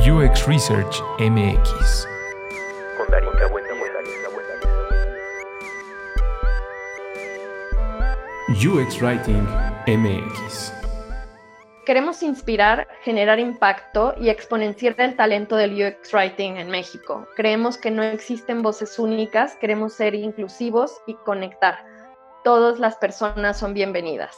UX Research MX. UX Writing MX. Queremos inspirar, generar impacto y exponenciar el talento del UX Writing en México. Creemos que no existen voces únicas, queremos ser inclusivos y conectar. Todas las personas son bienvenidas.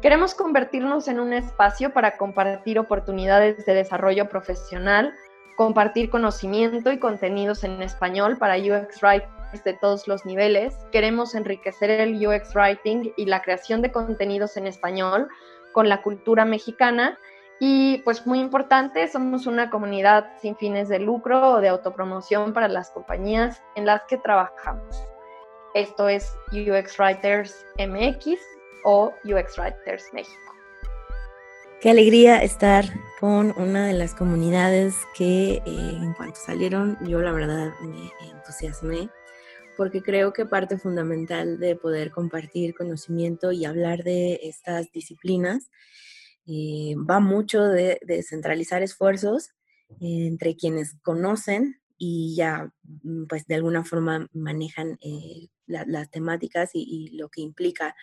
Queremos convertirnos en un espacio para compartir oportunidades de desarrollo profesional, compartir conocimiento y contenidos en español para UX writers de todos los niveles. Queremos enriquecer el UX writing y la creación de contenidos en español con la cultura mexicana. Y pues muy importante, somos una comunidad sin fines de lucro o de autopromoción para las compañías en las que trabajamos. Esto es UX Writers MX o UX Writers México. Qué alegría estar con una de las comunidades que eh, en cuanto salieron yo la verdad me entusiasmé porque creo que parte fundamental de poder compartir conocimiento y hablar de estas disciplinas eh, va mucho de, centralizar esfuerzos entre quienes conocen y ya mm, pues de alguna forma manejan eh, las temáticas y, lo que implica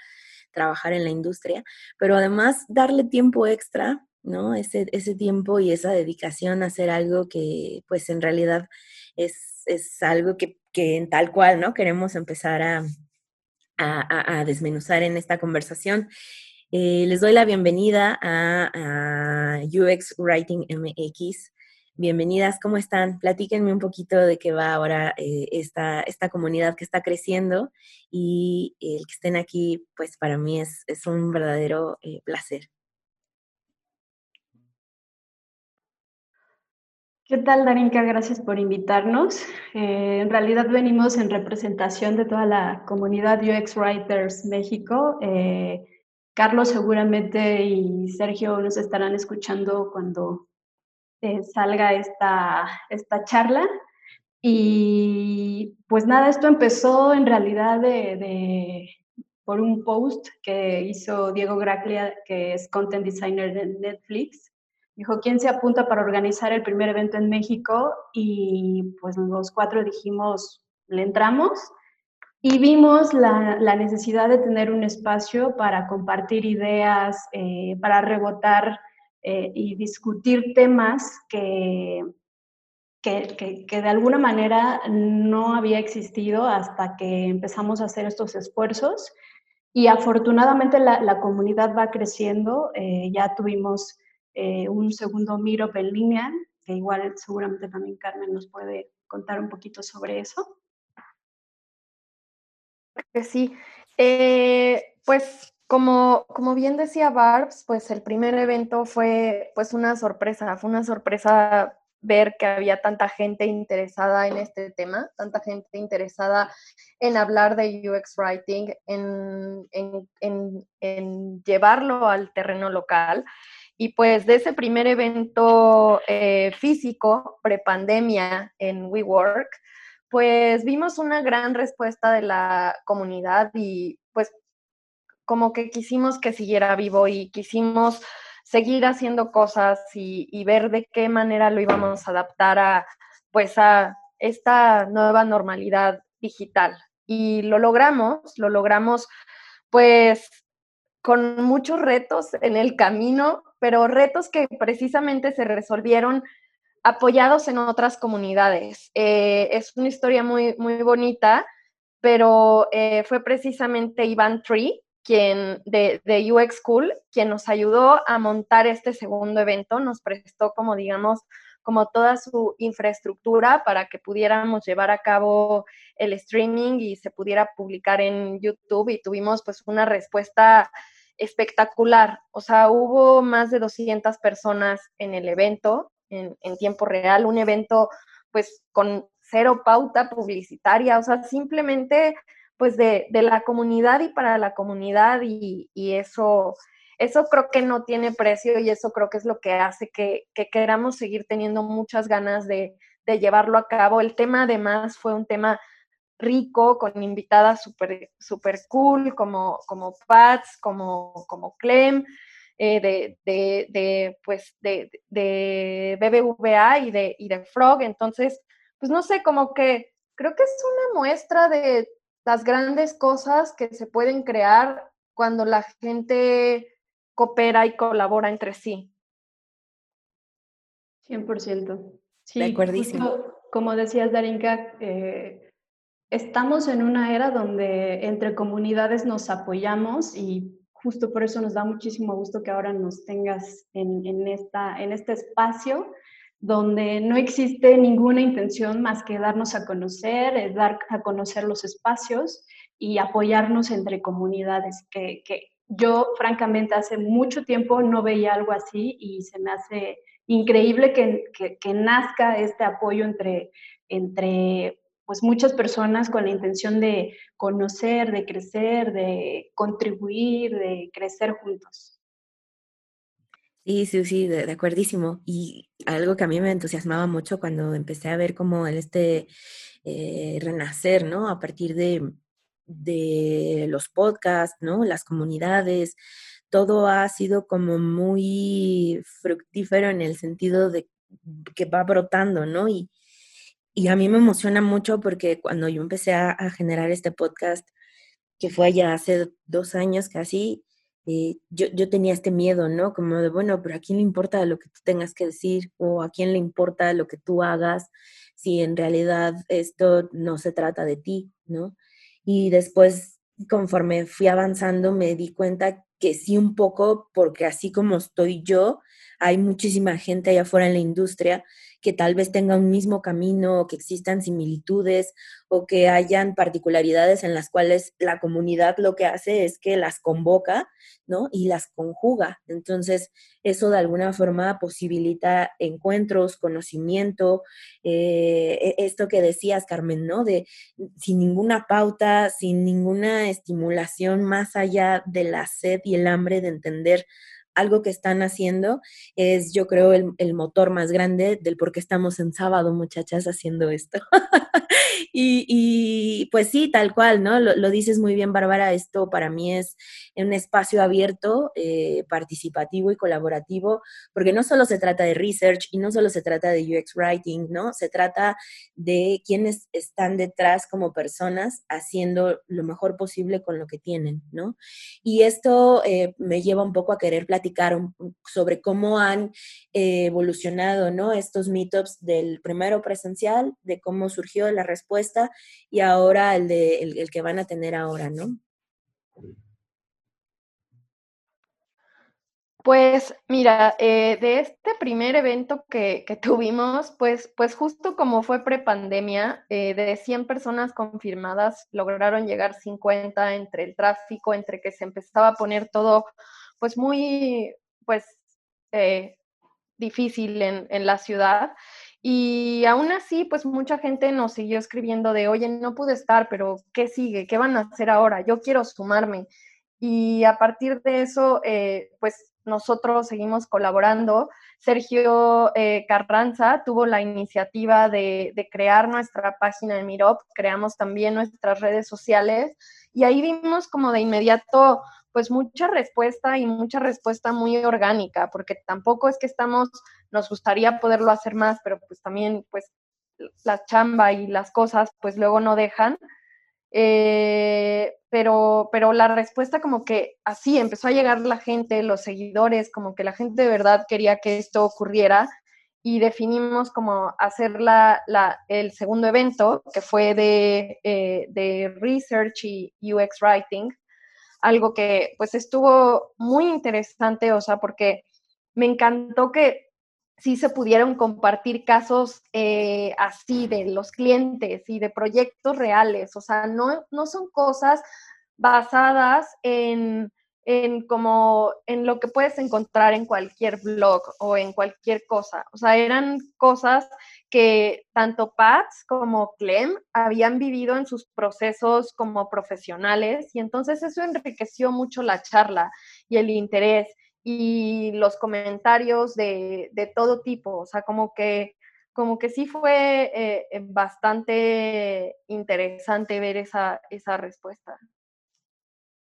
trabajar en la industria, pero además darle tiempo extra, ¿no? Ese, ese tiempo y esa dedicación a hacer algo que pues en realidad es, es algo que, que, en tal cual, ¿no? Queremos empezar a, a, desmenuzar en esta conversación. Eh, les doy la bienvenida a, a UX Writing MX. Bienvenidas, ¿cómo están? Platíquenme un poquito de qué va ahora eh, esta, esta comunidad que está creciendo y el que estén aquí, pues para mí es, es un verdadero eh, placer. ¿Qué tal, Darinka? Gracias por invitarnos. Eh, en realidad venimos en representación de toda la comunidad UX Writers México. Carlos seguramente y Sergio nos estarán escuchando cuando eh, salga esta, esta charla. Y pues nada, esto empezó en realidad de, por un post que hizo Diego Graclia, que es content designer de Netflix. Dijo, ¿quién se apunta para organizar el primer evento en México? Y pues los cuatro dijimos, le entramos y vimos la, la necesidad de tener un espacio para compartir ideas, eh, para rebotar eh, y discutir temas que, que, que, de alguna manera no había existido hasta que empezamos a hacer estos esfuerzos. Y afortunadamente la, la comunidad va creciendo. Eh, ya tuvimos eh, un segundo Miro en línea, que igual seguramente también Carmen nos puede contar un poquito sobre eso. Sí, pues como, como bien decía Barbs, pues el primer evento fue pues una sorpresa, fue una sorpresa ver que había tanta gente interesada en este tema, tanta gente interesada en hablar de UX Writing, en, en, en, llevarlo al terreno local. Y pues de ese primer evento eh, físico, prepandemia en WeWork, pues vimos una gran respuesta de la comunidad y pues como que quisimos que siguiera vivo y quisimos seguir haciendo cosas y, ver de qué manera lo íbamos a adaptar a, pues, a esta nueva normalidad digital. Y lo logramos, lo logramos, pues, con muchos retos en el camino, pero retos que precisamente se resolvieron apoyados en otras comunidades. Eh, es una historia muy, muy bonita, pero eh, fue precisamente Iván Tree, quien de, de, UX School, quien nos ayudó a montar este segundo evento, nos prestó como digamos como toda su infraestructura para que pudiéramos llevar a cabo el streaming y se pudiera publicar en YouTube y tuvimos pues una respuesta espectacular. O sea, hubo más de 200 personas en el evento en, en tiempo real, un evento pues con cero pauta publicitaria, o sea, simplemente pues de, la comunidad y para la comunidad y, eso, eso creo que no tiene precio y eso creo que es lo que hace que, queramos seguir teniendo muchas ganas de, llevarlo a cabo. El tema además fue un tema rico, con invitadas súper super cool, como, como Pats, como, como Clem. de, de, pues, de, de BBVA y de, y de Frog. Entonces, pues no sé, como que creo que es una muestra de las grandes cosas que se pueden crear cuando la gente coopera y colabora entre sí. 100%. Sí, de acuerdísimo. como decías, Darinka, eh, estamos en una era donde entre comunidades nos apoyamos y justo por eso nos da muchísimo gusto que ahora nos tengas en, esta, en este espacio donde no existe ninguna intención más que darnos a conocer, eh, dar a conocer los espacios y apoyarnos entre comunidades, que, yo francamente hace mucho tiempo no veía algo así y se me hace increíble que, que, nazca este apoyo entre, entre pues muchas personas con la intención de conocer, de crecer, de contribuir, de crecer juntos. Sí, sí, sí, de, acuerdísimo. Y algo que a mí me entusiasmaba mucho cuando empecé a ver como este eh, renacer, ¿no? A partir de, de los podcasts, ¿no? Las comunidades, todo ha sido como muy fructífero en el sentido de que va brotando, ¿no? Y, y a mí me emociona mucho porque cuando yo empecé a, a generar este podcast, que fue ya hace dos años casi, eh, yo, yo, tenía este miedo, ¿no? Como de, bueno, pero ¿a quién le importa lo que tú tengas que decir? ¿O a quién le importa lo que tú hagas si en realidad esto no se trata de ti, ¿no? Y después, conforme fui avanzando, me di cuenta que sí un poco, porque así como estoy yo, hay muchísima gente allá afuera en la industria que tal vez tenga un mismo camino o que existan similitudes o que hayan particularidades en las cuales la comunidad lo que hace es que las convoca, ¿no? Y las conjuga. Entonces, eso de alguna forma posibilita encuentros, conocimiento, eh, e, esto que decías, Carmen, ¿no? De sin ninguna pauta, sin ninguna estimulación más allá de la sed y el hambre de entender algo que están haciendo es, yo creo, el, motor más grande del por qué estamos en sábado, muchachas, haciendo esto. y, pues sí, tal cual, ¿no? Lo, dices muy bien, Bárbara, esto para mí es un espacio abierto, eh, participativo y colaborativo, porque no solo se trata de research y no solo se trata de UX Writing, ¿no? Se trata de quienes están detrás como personas haciendo lo mejor posible con lo que tienen, ¿no? Y esto eh, me lleva un poco a querer platicar sobre cómo han eh, evolucionado ¿no? estos meetups del primero presencial, de cómo surgió la respuesta y ahora el, de, el, que van a tener ahora, ¿no? Pues mira, eh, de este primer evento que, tuvimos, pues, pues justo como fue prepandemia, eh, de 100 personas confirmadas, lograron llegar 50 entre el tráfico, entre que se empezaba a poner todo pues muy, pues, eh, difícil en, en, la ciudad. Y aún así, pues mucha gente nos siguió escribiendo de, oye, no pude estar, pero ¿qué sigue? ¿Qué van a hacer ahora? Yo quiero sumarme. Y a partir de eso, eh, pues nosotros seguimos colaborando. Sergio eh, Carranza tuvo la iniciativa de, de, crear nuestra página de Mirop, creamos también nuestras redes sociales y ahí vimos como de inmediato pues mucha respuesta y mucha respuesta muy orgánica, porque tampoco es que estamos, nos gustaría poderlo hacer más, pero pues también pues la chamba y las cosas pues luego no dejan. Eh, pero, pero la respuesta como que así empezó a llegar la gente, los seguidores, como que la gente de verdad quería que esto ocurriera y definimos como hacer la, el segundo evento, que fue de, eh, de Research y UX Writing, algo que pues estuvo muy interesante, o sea, porque me encantó que sí se pudieron compartir casos eh, así de los clientes y de proyectos reales, o sea, no, no son cosas basadas en en como en lo que puedes encontrar en cualquier blog o en cualquier cosa. O sea, eran cosas que tanto Pats como Clem habían vivido en sus procesos como profesionales y entonces eso enriqueció mucho la charla y el interés y los comentarios de, de todo tipo. O sea, como que como que sí fue eh, bastante interesante ver esa, esa respuesta.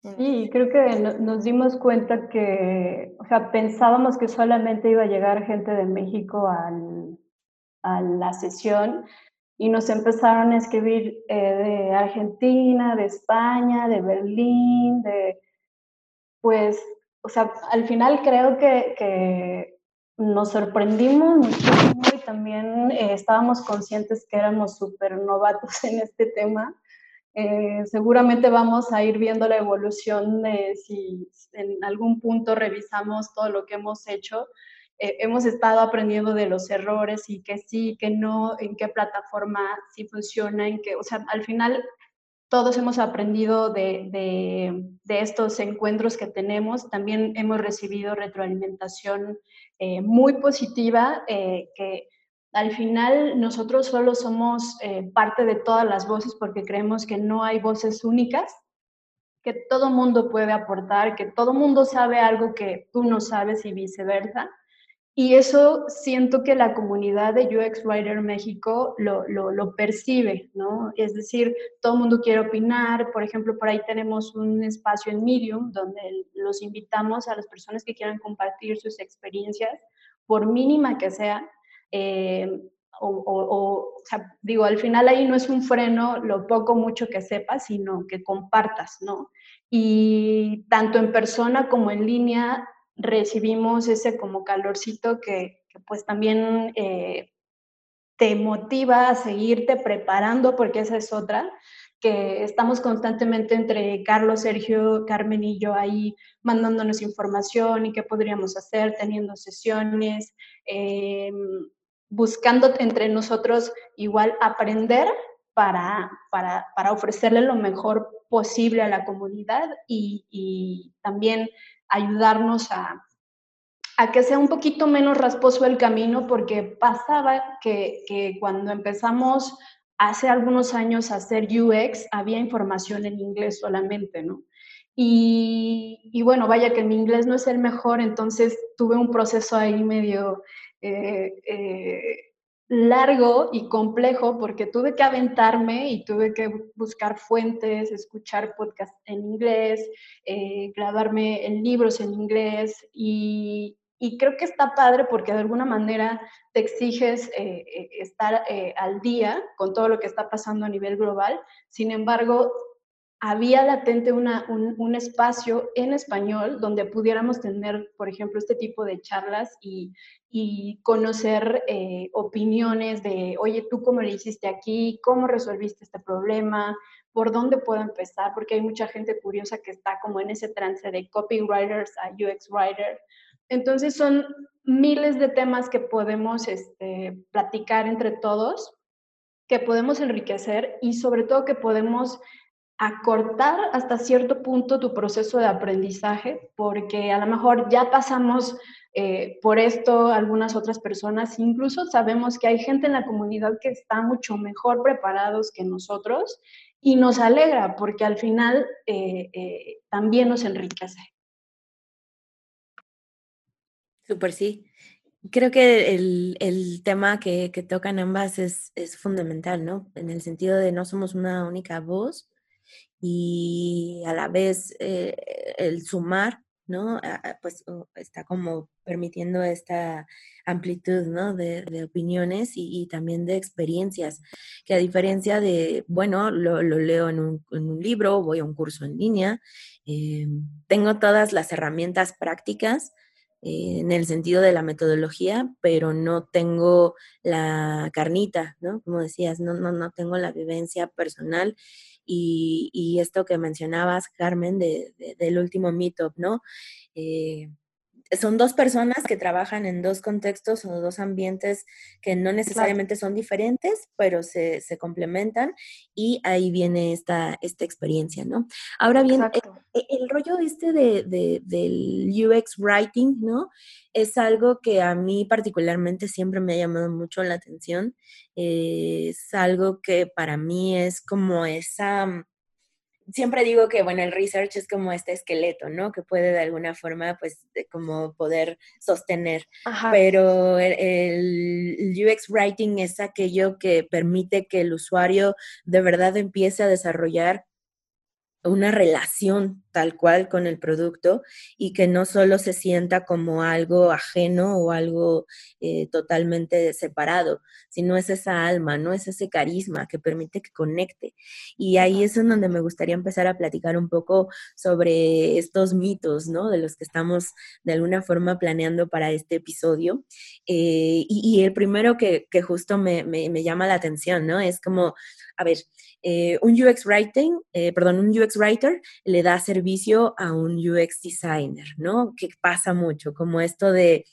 Sí, creo que nos dimos cuenta que, o sea, pensábamos que solamente iba a llegar gente de México al, a la sesión y nos empezaron a escribir eh, de Argentina, de España, de Berlín, de, pues, o sea, al final creo que, que nos sorprendimos muchísimo y también eh, estábamos conscientes que éramos súper novatos en este tema eh, seguramente vamos a ir viendo la evolución de si en algún punto revisamos todo lo que hemos hecho. Eh, hemos estado aprendiendo de los errores y que sí, que no, en qué plataforma sí funciona, en qué, o sea, al final todos hemos aprendido de, de, de estos encuentros que tenemos. También hemos recibido retroalimentación eh, muy positiva que al final nosotros solo somos eh, parte de todas las voces porque creemos que no hay voces únicas, que todo mundo puede aportar, que todo mundo sabe algo que tú no sabes y viceversa. Y eso siento que la comunidad de UX Writer México lo, lo, percibe, ¿no? Es decir, todo el mundo quiere opinar. Por ejemplo, por ahí tenemos un espacio en Medium donde los invitamos a las personas que quieran compartir sus experiencias, por mínima que sea, eh, o, o, sea, digo, al final ahí no es un freno lo poco mucho que sepas, sino que compartas, ¿no? Y tanto en persona como en línea recibimos ese como calorcito que, pues también eh, te motiva a seguirte preparando, porque esa es otra, que estamos constantemente entre Carlos, Sergio, Carmen y yo ahí mandándonos información y qué podríamos hacer, teniendo sesiones. Eh, buscando entre nosotros igual aprender para, para, para ofrecerle lo mejor posible a la comunidad y, y también ayudarnos a, a, que sea un poquito menos rasposo el camino, porque pasaba que, que cuando empezamos hace algunos años a hacer UX, había información en inglés solamente, ¿no? Y, y, bueno, vaya que mi inglés no es el mejor, entonces tuve un proceso ahí medio eh, eh, largo y complejo porque tuve que aventarme y tuve que buscar fuentes, escuchar podcasts en inglés, eh, grabarme en libros en inglés y, y, creo que está padre porque de alguna manera te exiges estar al día con todo lo que está pasando a nivel global. Sin embargo, había latente una, un, espacio en español donde pudiéramos tener, por ejemplo, este tipo de charlas y, y conocer eh, opiniones de, oye, tú cómo le hiciste aquí, cómo resolviste este problema, por dónde puedo empezar, porque hay mucha gente curiosa que está como en ese trance de copywriters a UX writer. Entonces son miles de temas que podemos este, platicar entre todos, que podemos enriquecer y sobre todo que podemos acortar hasta cierto punto tu proceso de aprendizaje, porque a lo mejor ya pasamos eh, por esto algunas otras personas, incluso sabemos que hay gente en la comunidad que está mucho mejor preparados que nosotros y nos alegra porque al final eh, eh, también nos enriquece. Súper, sí. Creo que el, el tema que, que, tocan ambas es, es fundamental, ¿no? En el sentido de no somos una única voz, y a la vez eh, el sumar, ¿no? Pues está como permitiendo esta amplitud, ¿no? De, opiniones y, también de experiencias, que a diferencia de, bueno, lo, leo en un, libro, voy a un curso en línea, eh, tengo todas las herramientas prácticas, eh, en el sentido de la metodología, pero no tengo la carnita, ¿no? Como decías, no, no, no tengo la vivencia personal y, esto que mencionabas, Carmen, de, del último meetup, ¿no? Eh, son dos personas que trabajan en dos contextos o dos ambientes que no necesariamente son diferentes, pero se, complementan y ahí viene esta, esta experiencia, ¿no? Ahora bien, eh, eh, el, rollo este de, del UX Writing, ¿no? Es algo que a mí particularmente siempre me ha llamado mucho la atención. es algo que para mí es como esa siempre digo que, bueno, el research es como este esqueleto, ¿no? Que puede de alguna forma, pues, como poder sostener. Pero el, UX Writing es aquello que permite que el usuario de verdad empiece a desarrollar una relación tal cual con el producto y que no solo se sienta como algo ajeno o algo eh, totalmente separado, sino es esa alma, ¿no? Es ese carisma que permite que conecte. Y ahí es en donde me gustaría empezar a platicar un poco sobre estos mitos, ¿no? De los que estamos de alguna forma planeando para este episodio. Eh, y, el primero que, justo me, llama la atención, ¿no? Es como, a ver, eh, un UX writing, perdón, un UX writer le da servicio a un UX designer, ¿no? Que pasa mucho, como esto de,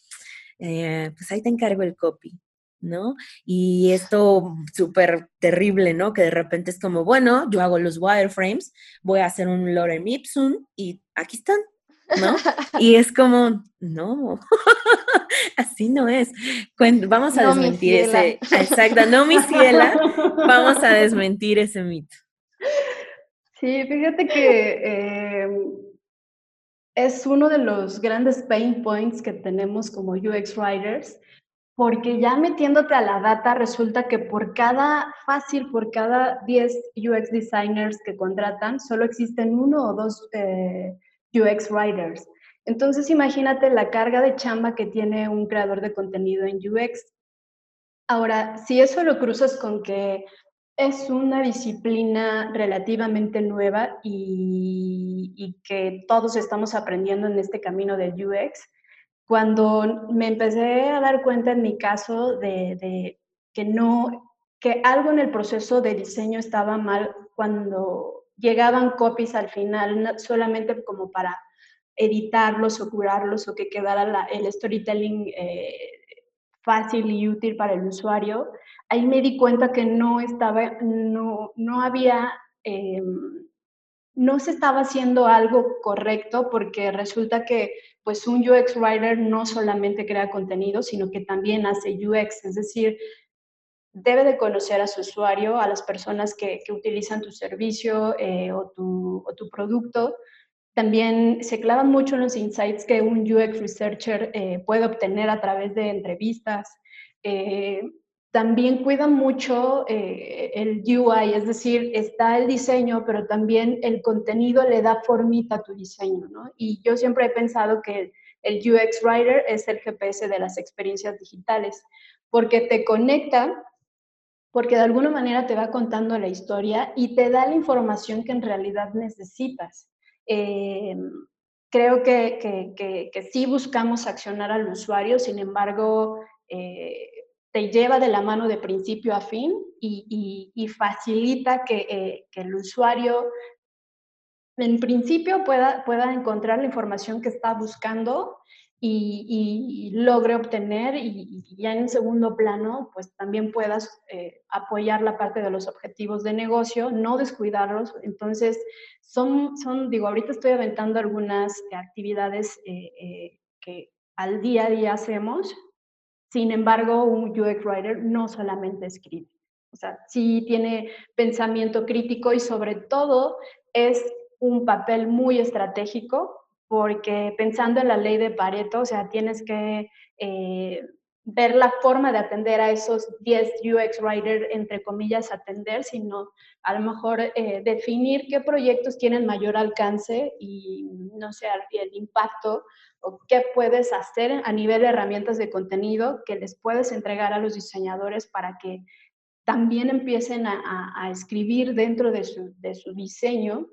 eh, pues ahí te encargo el copy, ¿no? Y esto súper terrible, ¿no? Que de repente es como, bueno, yo hago los wireframes, voy a hacer un lorem ipsum y aquí están, ¿no? Y es como, no, así no es. Vamos a desmentir ese, exacto, no mi ciela, vamos a desmentir ese mito. Sí, fíjate que em, es uno de los grandes pain points que tenemos como UX writers, porque ya metiéndote a la data resulta que por cada, fácil, por cada 10 UX designers que contratan, solo existen uno o dos eh, UX writers. Entonces imagínate la carga de chamba que tiene un creador de contenido en UX. Ahora, si eso lo cruzas con que es una disciplina relativamente nueva y, que todos estamos aprendiendo en este camino de UX, cuando me empecé a dar cuenta en mi caso de, que no, que algo en el proceso de diseño estaba mal cuando llegaban copies al final solamente como para editarlos o curarlos o que quedara el storytelling eh, fácil y útil para el usuario, ahí me di cuenta que no estaba, no, no había, eh, no se estaba haciendo algo correcto porque resulta que pues un UX writer no solamente crea contenido, sino que también hace UX, es decir, debe de conocer a su usuario, a las personas que, que utilizan tu servicio eh, o, tu, o, tu, producto, también se clavan mucho en los insights que un UX researcher eh, puede obtener a través de entrevistas. Eh, también cuidan mucho eh, el UI, es decir, está el diseño, pero también el contenido le da formita a tu diseño, ¿no? Y yo siempre he pensado que el UX Writer es el GPS de las experiencias digitales, porque te conecta, porque de alguna manera te va contando la historia y te da la información que en realidad necesitas. Eh, creo que, que, que, sí buscamos accionar al usuario, sin embargo, eh, te lleva de la mano de principio a fin y, y, facilita eh, que, el usuario en principio pueda, pueda encontrar la información que está buscando y, logre obtener y, ya en segundo plano, pues también puedas eh, apoyar la parte de los objetivos de negocio, no descuidarlos. Entonces, son, son digo, ahorita estoy aventando algunas actividades eh, eh, que al día a día hacemos. Sin embargo, un UX Writer no solamente escribe. O sea, sí tiene pensamiento crítico y sobre todo es un papel muy estratégico porque pensando en la ley de Pareto, o sea, tienes que eh, ver la forma de atender a esos 10 UX writers, entre comillas, atender, sino a lo mejor eh, definir qué proyectos tienen mayor alcance y, no sé, el impacto o qué puedes hacer a nivel de herramientas de contenido que les puedes entregar a los diseñadores para que también empiecen a, escribir dentro de su, de su diseño.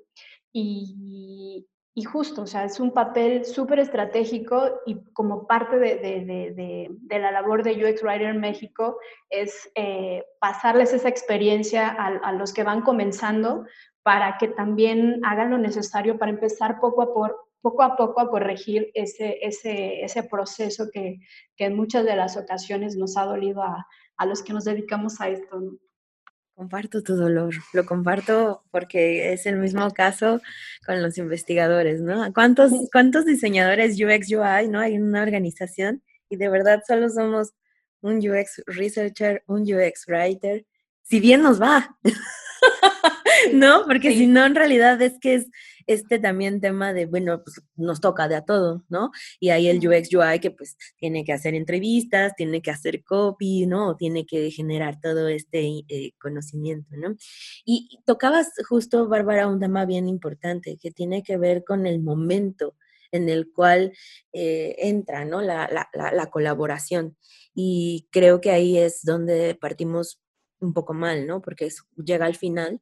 Y, y justo, o sea, es un papel súper estratégico y como parte de, de, de, la labor de UX Writer México es eh, pasarles esa experiencia a, a, los que van comenzando para que también hagan lo necesario para empezar poco a, por, poco, a poco a corregir ese, ese, ese proceso que, que, en muchas de las ocasiones nos ha dolido a, a los que nos dedicamos a esto. Comparto tu dolor, lo comparto porque es el mismo caso con los investigadores, ¿no? ¿Cuántos, cuántos diseñadores UX UI, ¿no? Hay una organización y de verdad solo somos un UX researcher, un UX writer, si bien nos va, ¿no? Porque si no, en realidad es que es, este también tema de, bueno, pues nos toca de a todo, ¿no? Y ahí el UX UI que pues tiene que hacer entrevistas, tiene que hacer copy, ¿no? Tiene que generar todo este eh, conocimiento, ¿no? Y, tocabas justo, Bárbara, un tema bien importante que tiene que ver con el momento en el cual eh, entra, ¿no? La, la, la colaboración. Y creo que ahí es donde partimos un poco mal, ¿no? Porque llega al final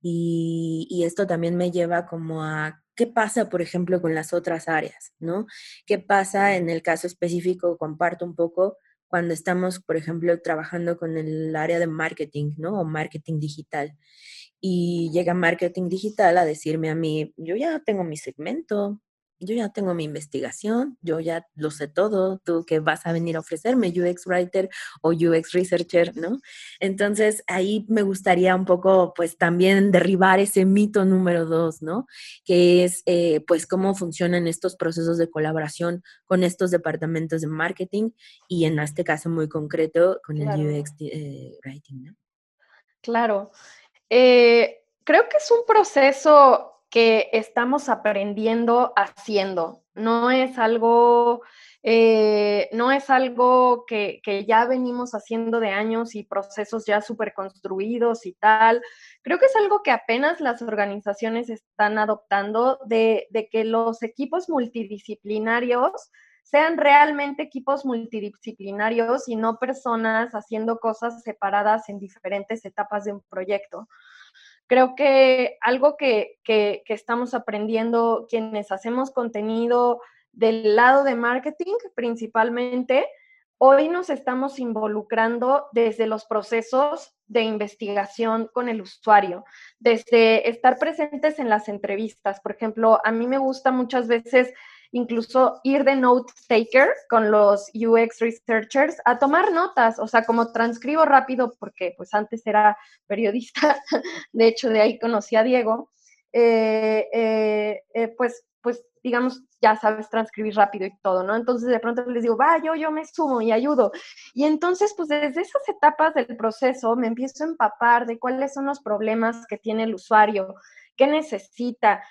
y, esto también me lleva como a qué pasa, por ejemplo, con las otras áreas, ¿no? ¿Qué pasa en el caso específico? Comparto un poco cuando estamos, por ejemplo, trabajando con el área de marketing, ¿no? O marketing digital. Y llega marketing digital a decirme a mí, yo ya tengo mi segmento, yo ya tengo mi investigación, yo ya lo sé todo, tú que vas a venir a ofrecerme UX Writer o UX Researcher, ¿no? Entonces ahí me gustaría un poco pues también derribar ese mito número dos, ¿no? Que es eh, pues cómo funcionan estos procesos de colaboración con estos departamentos de marketing y en este caso muy concreto con el UX eh, Writing, ¿no? Claro. Eh, creo que es un proceso que estamos aprendiendo haciendo. No es algo, eh, no es algo que, ya venimos haciendo de años y procesos ya súper construidos y tal. Creo que es algo que apenas las organizaciones están adoptando de, de que los equipos multidisciplinarios sean realmente equipos multidisciplinarios y no personas haciendo cosas separadas en diferentes etapas de un proyecto. Creo que algo que, estamos aprendiendo quienes hacemos contenido del lado de marketing principalmente, hoy nos estamos involucrando desde los procesos de investigación con el usuario, desde estar presentes en las entrevistas. Por ejemplo, a mí me gusta muchas veces incluso ir de note taker con los UX researchers a tomar notas, o sea, como transcribo rápido porque pues antes era periodista, de hecho de ahí conocí a Diego, eh, eh, eh, pues, pues digamos, ya sabes transcribir rápido y todo, ¿no? Entonces de pronto les digo, va, yo, yo me sumo y ayudo. Y entonces, pues desde esas etapas del proceso me empiezo a empapar de cuáles son los problemas que tiene el usuario, qué necesita,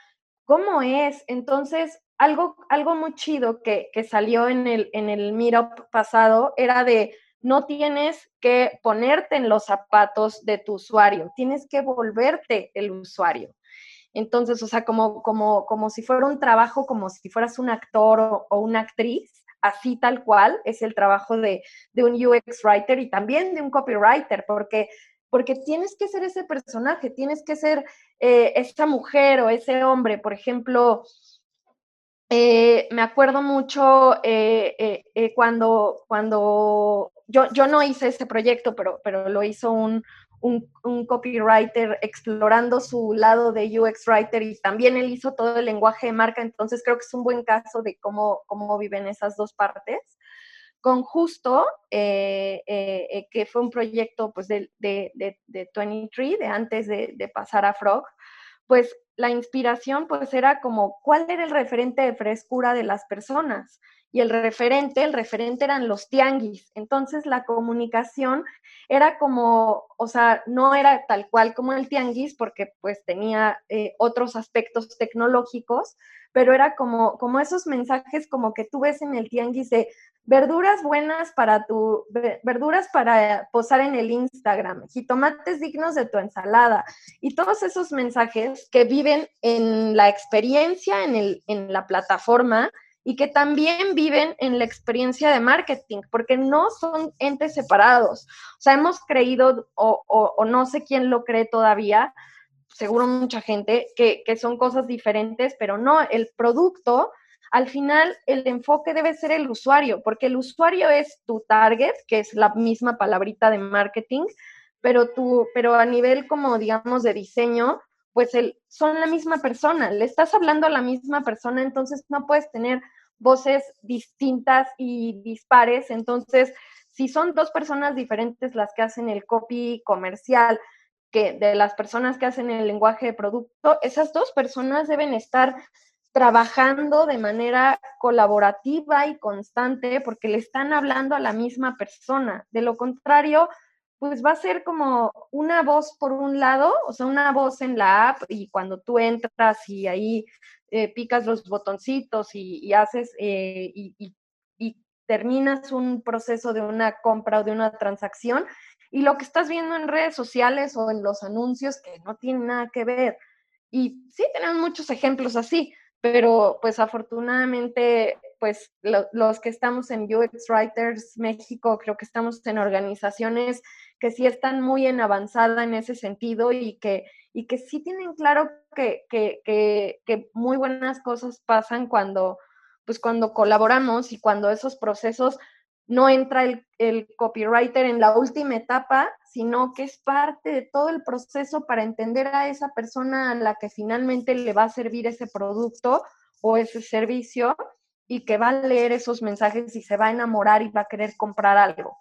cómo es. Entonces, algo, algo muy chido que, salió en el, en el Meetup pasado era de no tienes que ponerte en los zapatos de tu usuario, tienes que volverte el usuario. Entonces, o sea, como, como, como si fuera un trabajo, como si fueras un actor o, una actriz, así tal cual es el trabajo de, un UX writer y también de un copywriter, porque, porque tienes que ser ese personaje, tienes que ser eh, esa mujer o ese hombre. Por ejemplo, eh, me acuerdo mucho eh, eh, cuando, cuando yo, yo no hice este proyecto, pero, pero lo hizo un, un, copywriter explorando su lado de UX writer y también él hizo todo el lenguaje de marca, entonces creo que es un buen caso de cómo, cómo viven esas dos partes. Con Justo, que fue un proyecto pues, de, de, de, de 23, de antes de pasar a Frog, pues la inspiración pues era como cuál era el referente de frescura de las personas y el referente, el referente eran los tianguis. Entonces la comunicación era como, o sea, no era tal cual como el tianguis porque pues tenía eh, otros aspectos tecnológicos, pero era como, como esos mensajes como que tú ves en el tianguis de verduras buenas para tu, verduras para posar en el Instagram, jitomates dignos de tu ensalada y todos esos mensajes que viven en la experiencia, en, el, en la plataforma y que también viven en la experiencia de marketing, porque no son entes separados. O sea, hemos creído, o, o, no sé quién lo cree todavía, seguro mucha gente, que, que son cosas diferentes, pero no, el producto al final el enfoque debe ser el usuario, porque el usuario es tu target, que es la misma palabrita de marketing, pero, tú, pero a nivel como digamos de diseño, pues el, son la misma persona, le estás hablando a la misma persona, entonces no puedes tener voces distintas y dispares, entonces si son dos personas diferentes las que hacen el copy comercial, que de las personas que hacen el lenguaje de producto, esas dos personas deben estar trabajando de manera colaborativa y constante porque le están hablando a la misma persona. De lo contrario, pues va a ser como una voz por un lado, o sea, una voz en la app y cuando tú entras y ahí eh, picas los botoncitos y, haces eh, y, y, terminas un proceso de una compra o de una transacción y lo que estás viendo en redes sociales o en los anuncios que no tienen nada que ver. Y sí, tenemos muchos ejemplos así, pero pues afortunadamente, pues los que estamos en UX Writers México, creo que estamos en organizaciones que sí están muy en avanzada en ese sentido y que, y que sí tienen claro que, que, que, muy buenas cosas pasan cuando, pues cuando colaboramos y cuando esos procesos no entra el, el, copywriter en la última etapa, sino que es parte de todo el proceso para entender a esa persona a la que finalmente le va a servir ese producto o ese servicio y que va a leer esos mensajes y se va a enamorar y va a querer comprar algo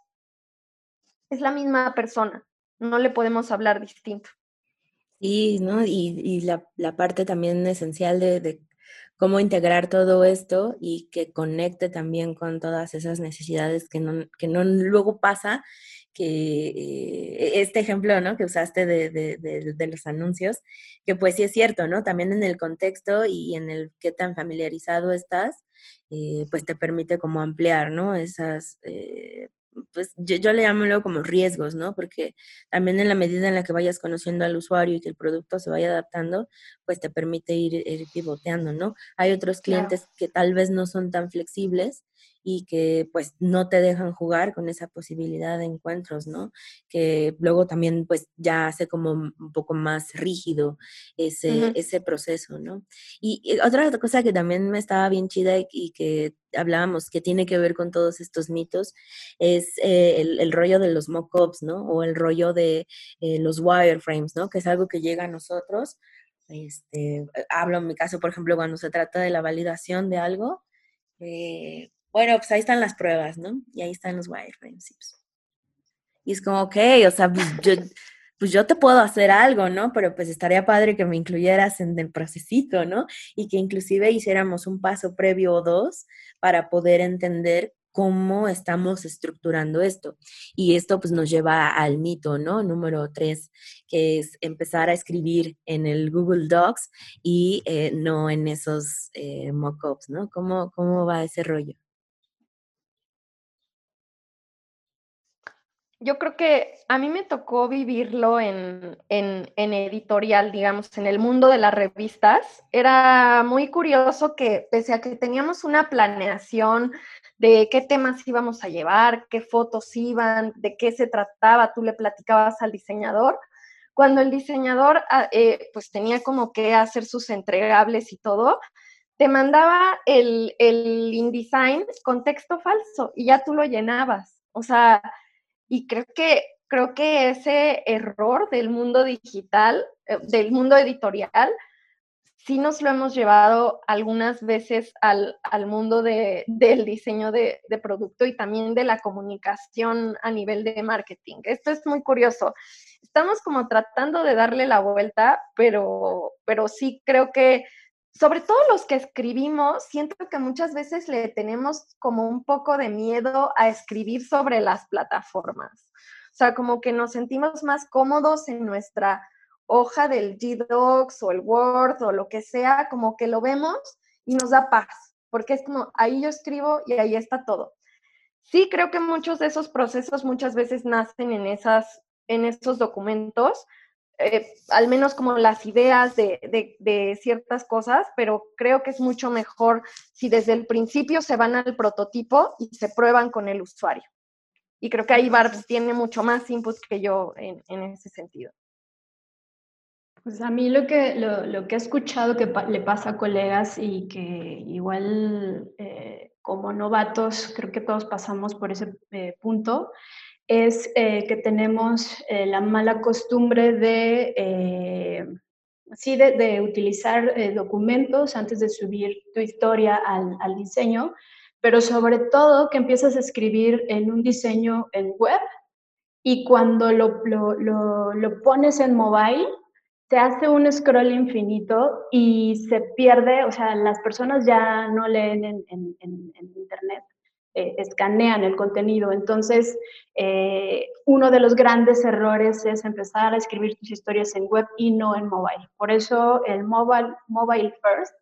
es la misma persona, no le podemos hablar distinto. Sí, ¿no? Y, la, parte también esencial de, cómo integrar todo esto y que conecte también con todas esas necesidades que no, que no luego pasa, que eh, este ejemplo, ¿no? Que usaste de, los anuncios, que pues sí es cierto, ¿no? También en el contexto y en el qué tan familiarizado estás, eh, pues te permite como ampliar, ¿no? Esas eh, pues yo, le llamo luego como riesgos, ¿no? Porque también en la medida en la que vayas conociendo al usuario y que el producto se vaya adaptando, pues te permite ir, pivoteando, ¿no? Hay otros clientes que tal vez no son tan flexibles y que pues no te dejan jugar con esa posibilidad de encuentros, ¿no? Que luego también pues ya hace como un poco más rígido ese, ese proceso, ¿no? Y, otra cosa que también me estaba bien chida y, que hablábamos que tiene que ver con todos estos mitos es eh, el, rollo de los mock-ups, ¿no? O el rollo de eh, los wireframes, ¿no? Que es algo que llega a nosotros. Este, hablo en mi caso, por ejemplo, cuando se trata de la validación de algo, eh, bueno, pues ahí están las pruebas, ¿no? Y ahí están los wireframes. Pues y es como, ok, o sea, pues yo, pues yo te puedo hacer algo, ¿no? Pero pues estaría padre que me incluyeras en el procesito, ¿no? Y que inclusive hiciéramos un paso previo o dos para poder entender cómo estamos estructurando esto. Y esto pues nos lleva al mito, ¿no? Número tres, que es empezar a escribir en el Google Docs y eh, no en esos eh, mockups, ¿no? ¿Cómo, ¿Cómo va ese rollo? Yo creo que a mí me tocó vivirlo en, editorial, digamos, en el mundo de las revistas. Era muy curioso que pese a que teníamos una planeación de qué temas íbamos a llevar, qué fotos iban, de qué se trataba, tú le platicabas al diseñador. Cuando el diseñador ah, eh, pues tenía como que hacer sus entregables y todo, te mandaba el, el InDesign con texto falso y ya tú lo llenabas. O sea, y creo que, creo que ese error del mundo digital, eh, del mundo editorial, sí nos lo hemos llevado algunas veces al, mundo del diseño de, producto y también de la comunicación a nivel de marketing. Esto es muy curioso. Estamos como tratando de darle la vuelta, pero, pero sí creo que sobre todo los que escribimos, siento que muchas veces le tenemos como un poco de miedo a escribir sobre las plataformas. O sea, como que nos sentimos más cómodos en nuestra hoja del G-Docs o el Word o lo que sea, como que lo vemos y nos da paz, porque es como ahí yo escribo y ahí está todo. Sí, creo que muchos de esos procesos muchas veces nacen en, esas, en esos documentos, eh, al menos como las ideas de, ciertas cosas, pero creo que es mucho mejor si desde el principio se van al prototipo y se prueban con el usuario. Y creo que ahí Barb tiene mucho más input que yo en, ese sentido. Pues a mí lo que, lo, que he escuchado que le pasa a colegas y que igual eh, como novatos creo que todos pasamos por ese eh, punto, es eh, que tenemos eh, la mala costumbre de, eh, sí, de, utilizar documentos antes de subir tu historia al, al, diseño, pero sobre todo que empiezas a escribir en un diseño en web y cuando lo, lo, lo, lo pones en mobile, se hace un scroll infinito y se pierde, o sea, las personas ya no leen en, en, en, en internet eh, escanean el contenido. Entonces, eh, uno de los grandes errores es empezar a escribir tus historias en web y no en mobile. Por eso el mobile, mobile first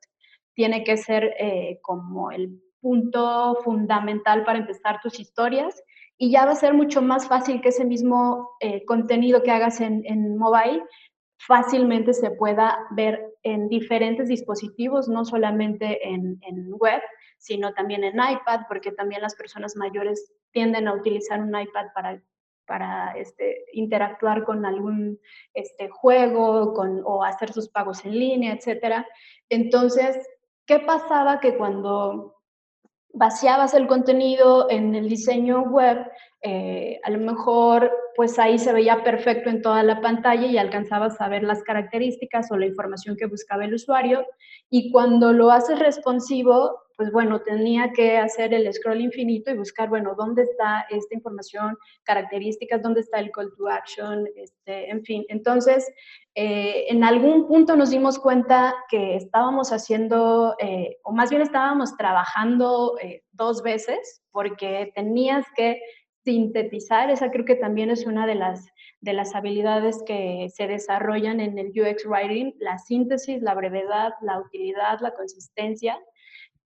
tiene que ser eh, como el punto fundamental para empezar tus historias y ya va a ser mucho más fácil que ese mismo contenido que hagas en, en mobile fácilmente se pueda ver en diferentes dispositivos, no solamente en, en, web, sino también en iPad, porque también las personas mayores tienden a utilizar un iPad para, para este, interactuar con algún este, juego con, o hacer sus pagos en línea, etc. Entonces, ¿qué pasaba que cuando vaciabas el contenido en el diseño web, eh, a lo mejor pues ahí se veía perfecto en toda la pantalla y alcanzabas a ver las características o la información que buscaba el usuario. Y cuando lo haces responsivo, pues bueno, tenía que hacer el scroll infinito y buscar, bueno, dónde está esta información, características, dónde está el call to action, este, en fin. Entonces, eh, en algún punto nos dimos cuenta que estábamos haciendo, eh, o más bien estábamos trabajando eh, dos veces, porque tenías que sintetizar, esa creo que también es una de las, de las habilidades que se desarrollan en el UX Writing, la síntesis, la brevedad, la utilidad, la consistencia.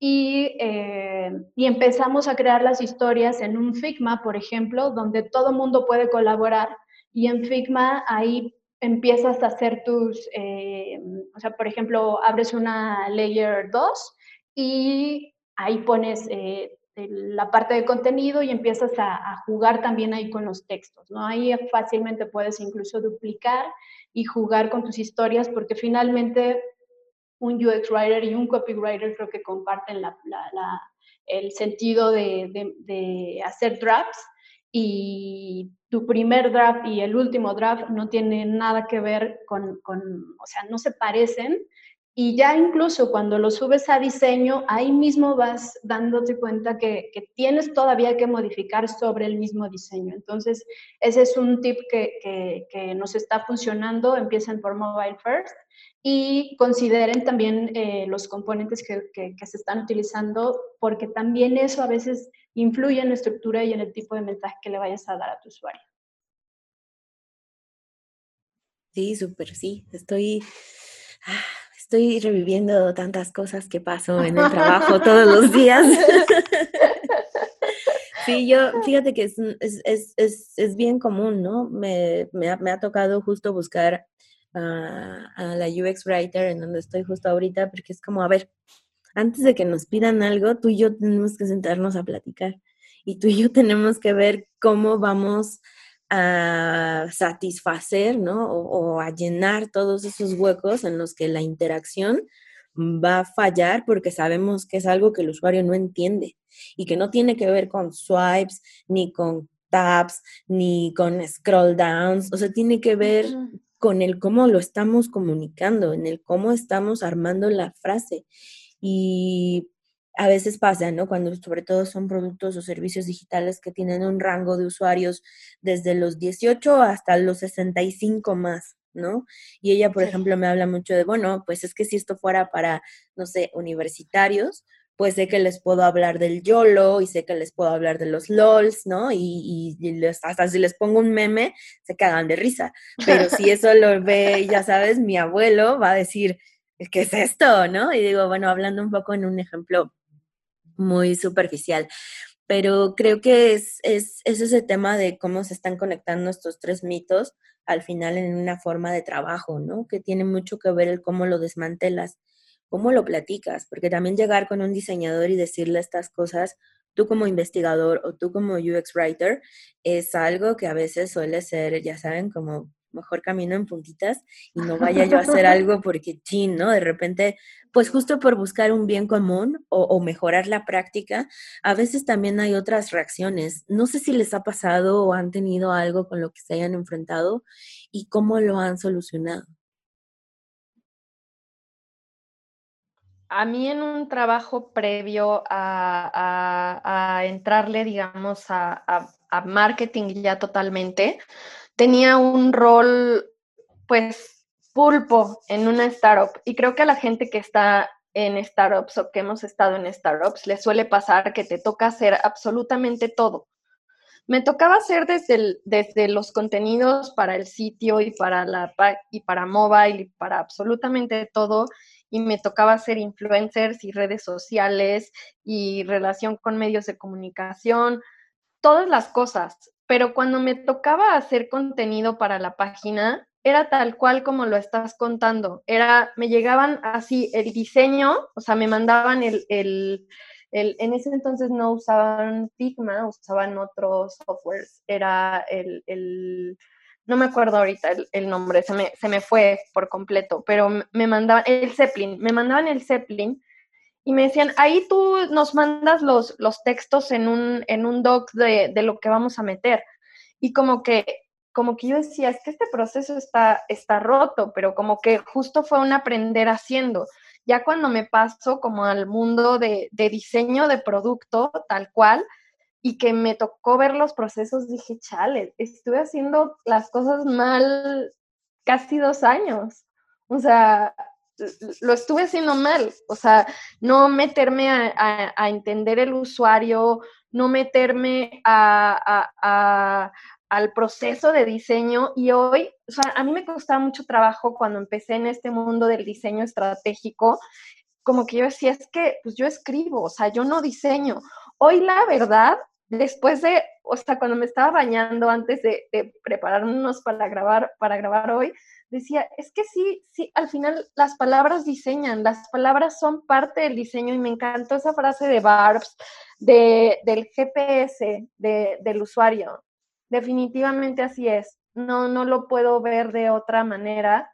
Y, eh, y, empezamos a crear las historias en un Figma, por ejemplo, donde todo mundo puede colaborar. Y en Figma ahí empiezas a hacer tus, eh, o sea, por ejemplo, abres una layer 2 y ahí pones eh, la parte de contenido y empiezas a, jugar también ahí con los textos, ¿no? Ahí fácilmente puedes incluso duplicar y jugar con tus historias porque finalmente un UX writer y un copywriter creo que comparten el sentido de, hacer drafts. Y tu primer draft y el último draft no tienen nada que ver con, con o sea, no se parecen, y ya incluso cuando lo subes a diseño, ahí mismo vas dándote cuenta que, tienes todavía que modificar sobre el mismo diseño. Entonces, ese es un tip que, que, nos está funcionando. Empiecen por Mobile First y consideren también eh, los componentes que, se están utilizando, porque también eso a veces influye en la estructura y en el tipo de mensaje que le vayas a dar a tu usuario. Sí, súper, sí. Estoy... Ah, estoy reviviendo tantas cosas que paso en el trabajo todos los días. sí, yo, fíjate que es, es, es, es bien común, ¿no? Me, me, ha, me ha, tocado justo buscar a, a la UX Writer en donde estoy justo ahorita, porque es como, a ver, antes de que nos pidan algo, tú y yo tenemos que sentarnos a platicar y tú y yo tenemos que ver cómo vamos a satisfacer, ¿no? O, a llenar todos esos huecos en los que la interacción va a fallar porque sabemos que es algo que el usuario no entiende y que no tiene que ver con swipes, ni con tabs, ni con scroll downs, o sea, tiene que ver con el cómo lo estamos comunicando, en el cómo estamos armando la frase. Y a veces pasa, ¿no? Cuando sobre todo son productos o servicios digitales que tienen un rango de usuarios desde los 18 hasta los 65 más, ¿no? Y ella, por ejemplo, me habla mucho de, bueno, pues es que si esto fuera para, no sé, universitarios, pues sé que les puedo hablar del YOLO y sé que les puedo hablar de los LOLs, ¿no? Y, y, hasta si les pongo un meme, se cagan de risa. Pero si eso lo ve, ya sabes, mi abuelo va a decir, ¿qué es esto? ¿No? Y digo, bueno, hablando un poco en un ejemplo muy superficial. Pero creo que es, es, ese tema de cómo se están conectando estos tres mitos al final en una forma de trabajo, ¿no? Que tiene mucho que ver el cómo lo desmantelas, cómo lo platicas, porque también llegar con un diseñador y decirle estas cosas, tú como investigador o tú como UX writer, es algo que a veces suele ser, ya saben, como mejor camino en puntitas y no vaya yo a hacer algo porque, chin, ¿no? De repente, pues justo por buscar un bien común o, mejorar la práctica, a veces también hay otras reacciones. No sé si les ha pasado o han tenido algo con lo que se hayan enfrentado y cómo lo han solucionado. A mí en un trabajo previo a, entrarle, digamos, a, a marketing ya totalmente, tenía un rol, pues, pulpo en una startup. Y creo que a la gente que está en startups o que hemos estado en startups, les suele pasar que te toca hacer absolutamente todo. Me tocaba hacer desde, desde los contenidos para el sitio y para, la, y para mobile y para absolutamente todo. Y me tocaba hacer influencers y redes sociales y relación con medios de comunicación, todas las cosas. Pero cuando me tocaba hacer contenido para la página, era tal cual como lo estás contando. Era, me llegaban así el diseño, o sea, me mandaban el, el, el en ese entonces no usaban Figma, usaban otros softwares. Era el, el no me acuerdo ahorita el, nombre, se me, se me, fue por completo, pero me mandaban el Zeppelin, me mandaban el Zeppelin y me decían, ahí tú nos mandas los, los textos en un, en un doc de, de lo que vamos a meter. Y como que como que yo decía, es que este proceso está, está roto, pero como que justo fue un aprender haciendo. Ya cuando me paso como al mundo de, diseño de producto, tal cual, y que me tocó ver los procesos, dije, chale, estuve haciendo las cosas mal casi dos años. O sea, lo estuve haciendo mal. O sea, no meterme a, entender el usuario, no meterme a, al proceso de diseño y hoy, o sea, a mí me costaba mucho trabajo cuando empecé en este mundo del diseño estratégico, como que yo decía, es que pues yo escribo, o sea, yo no diseño. Hoy la verdad, después de, o sea, cuando me estaba bañando antes de, prepararnos para grabar, para grabar hoy, decía, es que sí, sí, al final las palabras diseñan, las palabras son parte del diseño y me encantó esa frase de Barbs, de, del GPS de, del usuario. Definitivamente así es. No, no lo puedo ver de otra manera.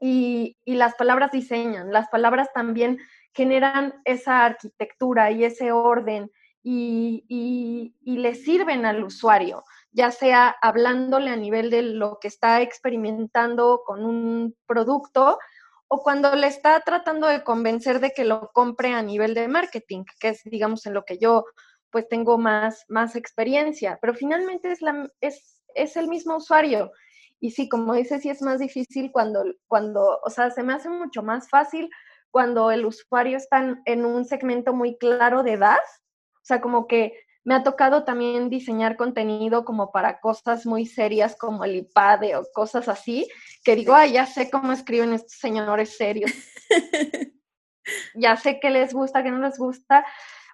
Y, las palabras diseñan, las palabras también generan esa arquitectura y ese orden y, y, le sirven al usuario, ya sea hablándole a nivel de lo que está experimentando con un producto o cuando le está tratando de convencer de que lo compre a nivel de marketing, que es, digamos, en lo que yo pues tengo más, más experiencia, pero finalmente es, la, es, es el mismo usuario. Y sí, como dices, sí es más difícil cuando, cuando, o sea, se me hace mucho más fácil cuando el usuario está en un segmento muy claro de edad. O sea, como que me ha tocado también diseñar contenido como para cosas muy serias como el iPad o cosas así, que digo, ay, ya sé cómo escriben estos señores serios. ya sé qué les gusta, qué no les gusta,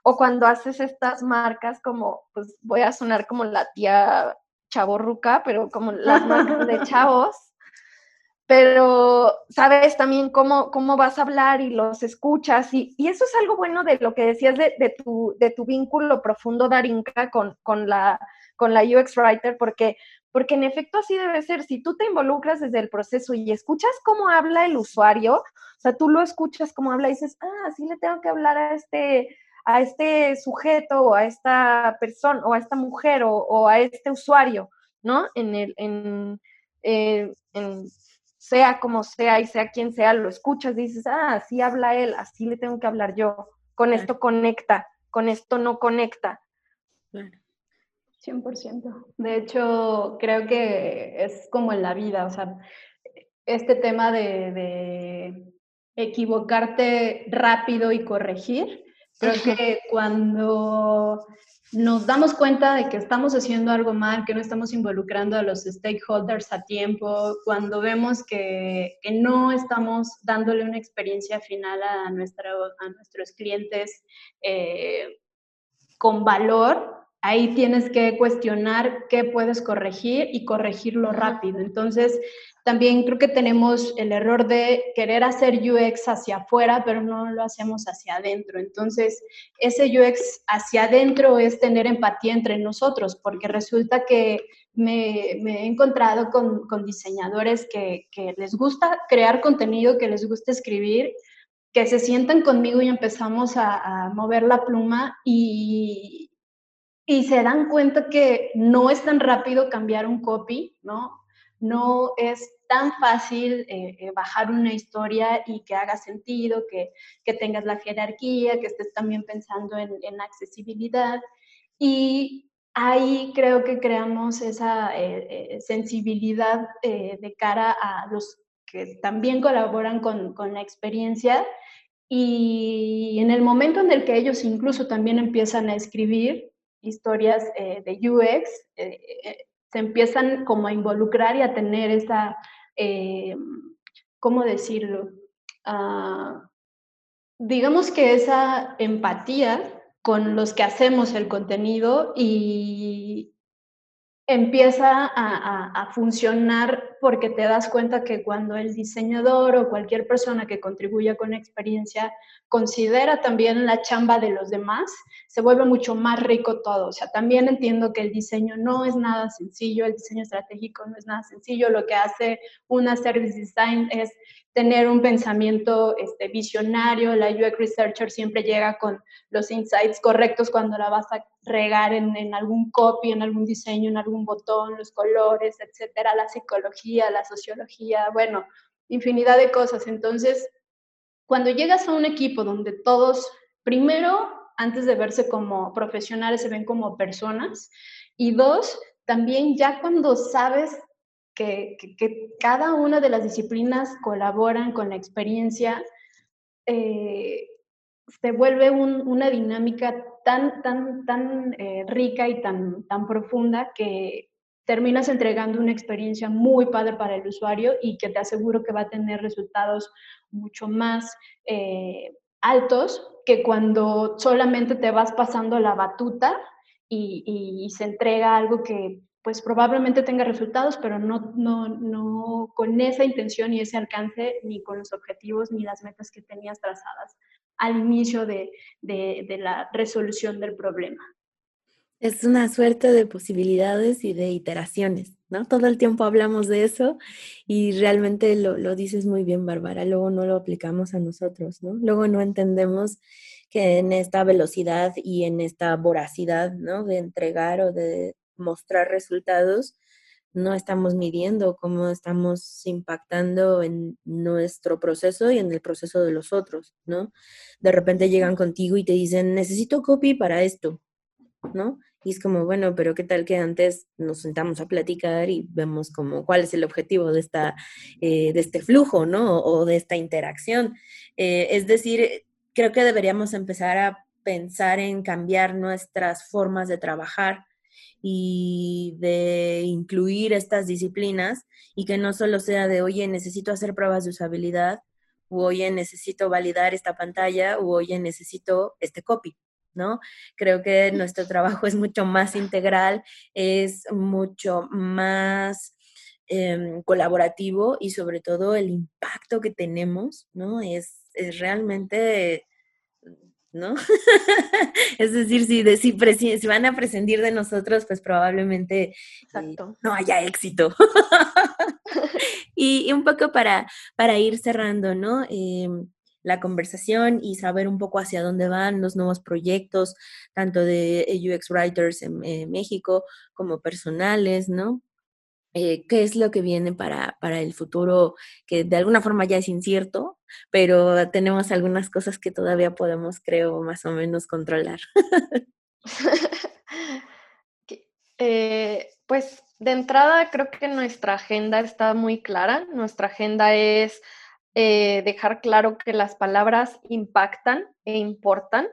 o cuando haces estas marcas como, pues voy a sonar como la tía chaborruca, pero como las marcas de chavos, pero sabes también cómo, cómo vas a hablar y los escuchas, y, eso es algo bueno de lo que decías de, tu, de tu vínculo profundo, Darinka, con, con, la, con la UX Writer, porque, porque en efecto así debe ser, si tú te involucras desde el proceso y escuchas cómo habla el usuario, o sea, tú lo escuchas cómo habla y dices, ah, sí le tengo que hablar a este a este sujeto o a esta persona o a esta mujer o, a este usuario, ¿no? En el, eh, en, sea como sea y sea quien sea, lo escuchas, dices, ah, así habla él, así le tengo que hablar yo, con esto conecta, con esto no conecta. Claro. 100%. De hecho, creo que es como en la vida, o sea, este tema de, de equivocarte rápido y corregir, Creo que cuando nos damos cuenta de que estamos haciendo algo mal, que no estamos involucrando a los stakeholders a tiempo, cuando vemos que, que no estamos dándole una experiencia final a, nuestra, a nuestros clientes eh, con valor, ahí tienes que cuestionar qué puedes corregir y corregirlo rápido. Entonces, también creo que tenemos el error de querer hacer UX hacia afuera, pero no lo hacemos hacia adentro. Entonces, ese UX hacia adentro es tener empatía entre nosotros, porque resulta que me, he encontrado con, diseñadores que, les gusta crear contenido, que les gusta escribir, que se sientan conmigo y empezamos a, a mover la pluma y, y se dan cuenta que no es tan rápido cambiar un copy, ¿no? No es tan fácil eh, eh, bajar una historia y que haga sentido, que, que, tengas la jerarquía, que estés también pensando en, accesibilidad. Y ahí creo que creamos esa eh, sensibilidad de cara a los que también colaboran con, con la experiencia Y en el momento en el que ellos incluso también empiezan a escribir historias eh, de UX, eh, eh, se empiezan como a involucrar y a tener esa, ¿cómo decirlo? Ah, digamos que esa empatía con los que hacemos el contenido y, empieza a, funcionar porque te das cuenta que cuando el diseñador o cualquier persona que contribuya con experiencia considera también la chamba de los demás, se vuelve mucho más rico todo. O sea, también entiendo que el diseño no es nada sencillo, el diseño estratégico no es nada sencillo. Lo que hace una service design es tener un pensamiento este, visionario, la UX Researcher siempre llega con los insights correctos cuando la vas a regar en, algún copy, en algún diseño, en algún botón, los colores, etcétera, la psicología, la sociología, bueno, infinidad de cosas. Entonces, cuando llegas a un equipo donde todos, primero, antes de verse como profesionales, se ven como personas, y dos, también ya cuando sabes que, cada una de las disciplinas colaboran con la experiencia, eh, se vuelve una dinámica tan, tan, tan eh, rica y tan, tan profunda que terminas entregando una experiencia muy padre para el usuario y que te aseguro que va a tener resultados mucho más eh, altos que cuando solamente te vas pasando la batuta y se entrega algo que pues probablemente tenga resultados, pero no, no, no con esa intención y ese alcance, ni con los objetivos ni las metas que tenías trazadas al inicio de, de, la resolución del problema. Es una suerte de posibilidades y de iteraciones, ¿no? Todo el tiempo hablamos de eso y realmente lo, lo, dices muy bien, Bárbara. Luego no lo aplicamos a nosotros, ¿no? Luego no entendemos que en esta velocidad y en esta voracidad, ¿no? De entregar o de mostrar resultados, no estamos midiendo cómo estamos impactando en nuestro proceso y en el proceso de los otros, ¿no? De repente llegan contigo y te dicen, necesito copy para esto, ¿no? Y es como, bueno, pero ¿qué tal que antes nos sentamos a platicar y vemos como cuál es el objetivo de, esta, eh, de este flujo, ¿no? O de esta interacción. Eh, es decir, creo que deberíamos empezar a pensar en cambiar nuestras formas de trabajar y de incluir estas disciplinas y que no solo sea de, oye, necesito hacer pruebas de usabilidad, o oye, necesito validar esta pantalla, o oye, necesito este copy, ¿no? Creo que nuestro trabajo es mucho más integral, es mucho más em, colaborativo y sobre todo el impacto que tenemos, ¿no? Es, es realmente ¿no? es decir, si, si, van a prescindir de nosotros, pues probablemente eh, no haya éxito. y, un poco para, para ir cerrando, ¿no? Em, la conversación y saber un poco hacia dónde van los nuevos proyectos, tanto de UX Writers en México como personales, ¿no? Eh, qué es lo que viene para, para, el futuro, que de alguna forma ya es incierto, pero tenemos algunas cosas que todavía podemos, creo, más o menos controlar. Eh, pues de entrada creo que nuestra agenda está muy clara. Nuestra agenda es eh, dejar claro que las palabras impactan e importan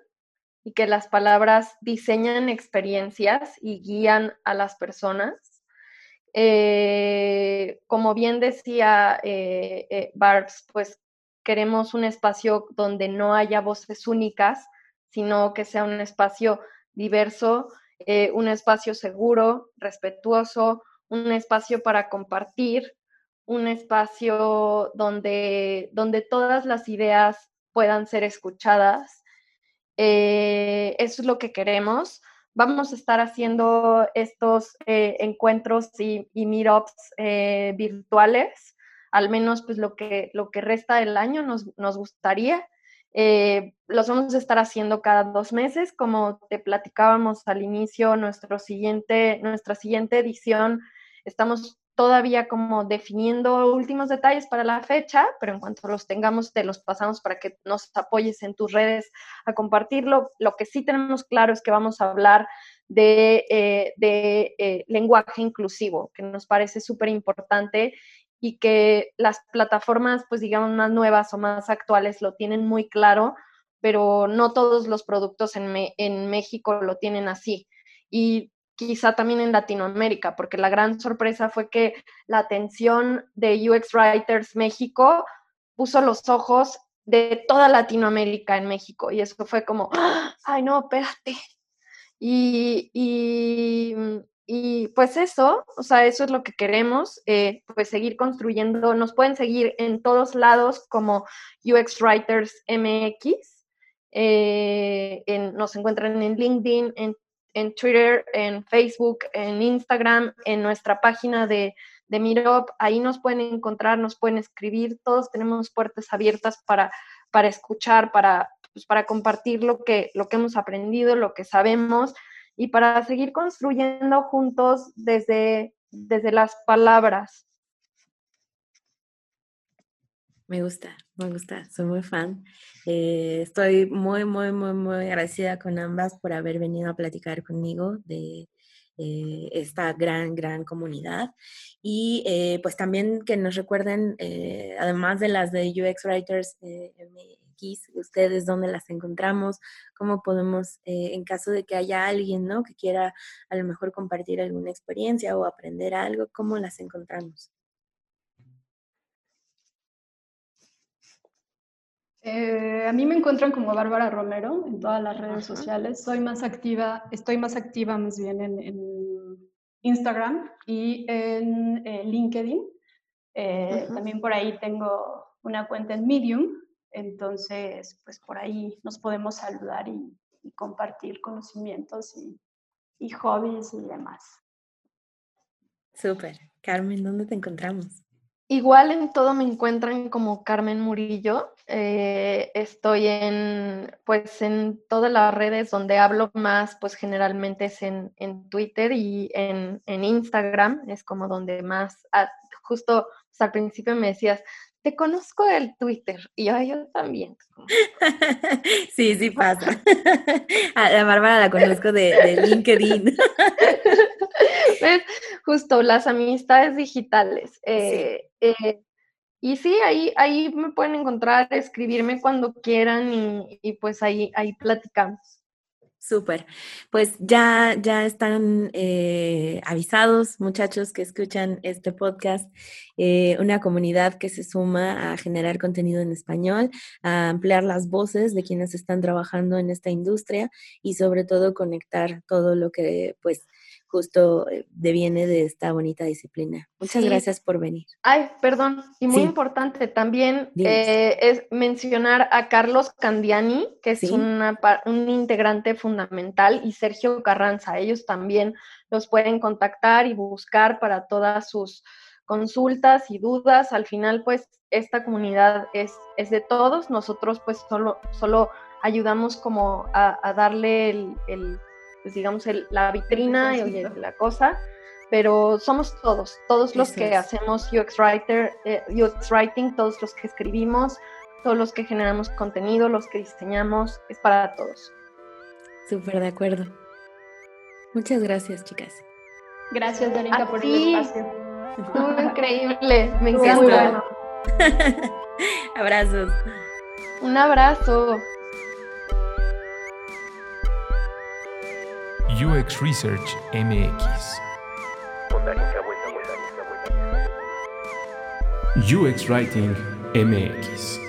y que las palabras diseñan experiencias y guían a las personas eh, como bien decía Barbs, pues queremos un espacio donde no haya voces únicas, sino que sea un espacio diverso, un espacio seguro, respetuoso, un espacio para compartir, un espacio donde, donde todas las ideas puedan ser escuchadas. eso es lo que queremos vamos a estar haciendo estos eh, encuentros y, meetups eh, virtuales, al menos pues lo que, lo que resta del año nos, gustaría. Eh, los vamos a estar haciendo cada dos meses, como te platicábamos al inicio, nuestro siguiente, nuestra siguiente edición, estamos todavía como definiendo últimos detalles para la fecha, pero en cuanto los tengamos te los pasamos para que nos apoyes en tus redes a compartirlo. Lo que sí tenemos claro es que vamos a hablar de, eh, de eh, lenguaje inclusivo, que nos parece súper importante y que las plataformas, pues digamos, más nuevas o más actuales lo tienen muy claro, pero no todos los productos en, en México lo tienen así. Y quizá también en Latinoamérica, porque la gran sorpresa fue que la atención de UX Writers México puso los ojos de toda Latinoamérica en México y eso fue como, ¡Ah! ay no, espérate. Y, y, y, pues eso, o sea, eso es lo que queremos, eh, pues seguir construyendo. Nos pueden seguir en todos lados como UX Writers MX. Eh, nos encuentran en LinkedIn, en en Twitter, en Facebook, en Instagram, en nuestra página de, de Meetup. Ahí nos pueden encontrar, nos pueden escribir. Todos tenemos puertas abiertas para, para escuchar, para, pues, para compartir lo que, lo que hemos aprendido, lo que sabemos y para seguir construyendo juntos desde, desde las palabras. Me gusta, me gusta, soy muy fan. Eh, estoy muy, muy, muy, muy agradecida con ambas por haber venido a platicar conmigo de eh, esta gran, gran comunidad. Y eh, pues también que nos recuerden, además de las de UX Writers ustedes dónde las encontramos, cómo podemos, en caso de que haya alguien, ¿no? Que quiera a lo mejor compartir alguna experiencia o aprender algo, cómo las encontramos. Eh, a mí me encuentran como Bárbara Romero en todas las redes sociales. Soy más activa, estoy más activa más bien en, Instagram y en eh, LinkedIn. Eh, también por ahí tengo una cuenta en Medium, entonces pues por ahí nos podemos saludar y, compartir conocimientos y, y hobbies y demás. Súper. Carmen, ¿dónde te encontramos? Igual en todo me encuentran como Carmen Murillo. Eh, estoy en, pues, en todas las redes donde hablo más, pues generalmente es en, Twitter y en, Instagram, es como donde más, ah, justo pues, al principio me decías, te conozco del Twitter y yo, yo también. Sí, sí pasa. A la Bárbara la conozco de, LinkedIn. Justo las amistades digitales. Eh, eh, y sí, ahí, ahí me pueden encontrar, escribirme cuando quieran y, y pues ahí, ahí platicamos. Súper. Pues ya, ya están eh, avisados, muchachos que escuchan este podcast, eh, una comunidad que se suma a generar contenido en español, a ampliar las voces de quienes están trabajando en esta industria y sobre todo conectar todo lo que pues justo eh, deviene de esta bonita disciplina. Muchas gracias por venir. Ay, perdón, y muy importante también eh, es mencionar a Carlos Candiani, que es una, un integrante fundamental, y Sergio Carranza. Ellos también los pueden contactar y buscar para todas sus consultas y dudas. Al final, pues, esta comunidad es, es de todos. Nosotros, pues, solo, solo ayudamos como a, darle el pues digamos, el, la vitrina y la cosa, pero somos todos, todos los que hacemos UX, writer, eh, UX Writing, todos los que escribimos, todos los que generamos contenido, los que diseñamos, es para todos. Súper de acuerdo. Muchas gracias, chicas. Gracias, Danica, por el espacio. increíble, me encanta. Abrazos. Un abrazo. UX Research MX. UX Writing MX.